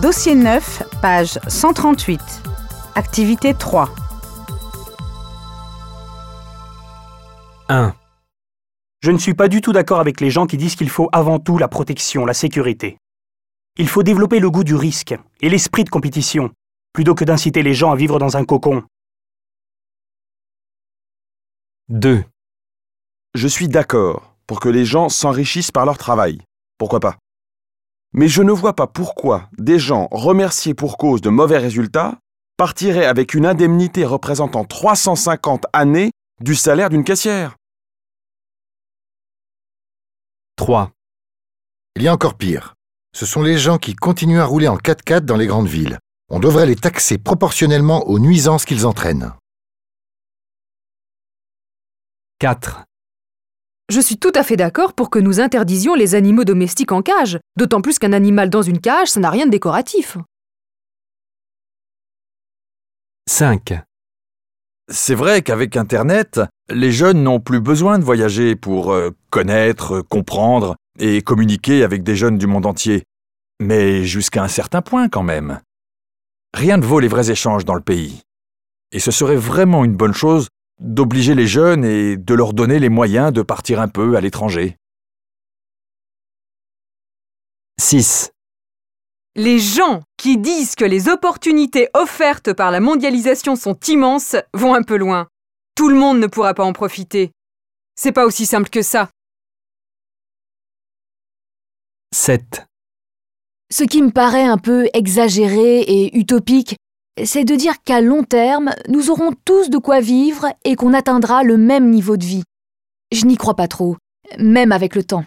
Dossier 9, page 138. Activité 3. 1. Je ne suis pas du tout d'accord avec les gens qui disent qu'il faut avant tout la protection, la sécurité. Il faut développer le goût du risque et l'esprit de compétition, plutôt que d'inciter les gens à vivre dans un cocon. 2. Je suis d'accord pour que les gens s'enrichissent par leur travail. Pourquoi pas? Mais je ne vois pas pourquoi des gens remerciés pour cause de mauvais résultats partiraient avec une indemnité représentant 350 années du salaire d'une caissière. 3. Il y a encore pire. Ce sont les gens qui continuent à rouler en 4x4 dans les grandes villes. On devrait les taxer proportionnellement aux nuisances qu'ils entraînent. 4. Je suis tout à fait d'accord pour que nous interdisions les animaux domestiques en cage, d'autant plus qu'un animal dans une cage, ça n'a rien de décoratif. 5. C'est vrai qu'avec Internet, les jeunes n'ont plus besoin de voyager pour euh, connaître, comprendre et communiquer avec des jeunes du monde entier. Mais jusqu'à un certain point quand même. Rien ne vaut les vrais échanges dans le pays. Et ce serait vraiment une bonne chose d'obliger les jeunes et de leur donner les moyens de partir un peu à l'étranger. 6. Les gens qui disent que les opportunités offertes par la mondialisation sont immenses vont un peu loin. Tout le monde ne pourra pas en profiter. C'est pas aussi simple que ça. 7. Ce qui me paraît un peu exagéré et utopique, c'est de dire qu'à long terme, nous aurons tous de quoi vivre et qu'on atteindra le même niveau de vie. Je n'y crois pas trop, même avec le temps.